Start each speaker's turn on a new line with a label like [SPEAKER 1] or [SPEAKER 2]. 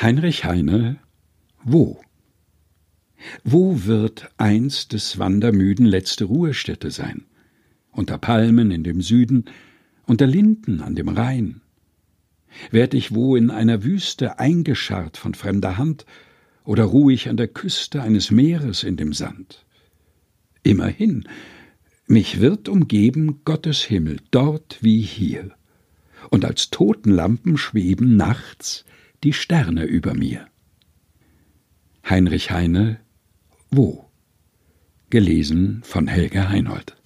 [SPEAKER 1] Heinrich Heine Wo? Wo wird einst des Wandermüden letzte Ruhestätte sein? Unter Palmen in dem Süden, unter Linden an dem Rhein? Werd ich wo in einer Wüste eingescharrt von fremder Hand oder ruh ich an der Küste eines Meeres in dem Sand? Immerhin, mich wird umgeben Gottes Himmel, dort wie hier, und als Totenlampen schweben nachts die Sterne über mir. Heinrich Heine Wo? Gelesen von Helge Heinold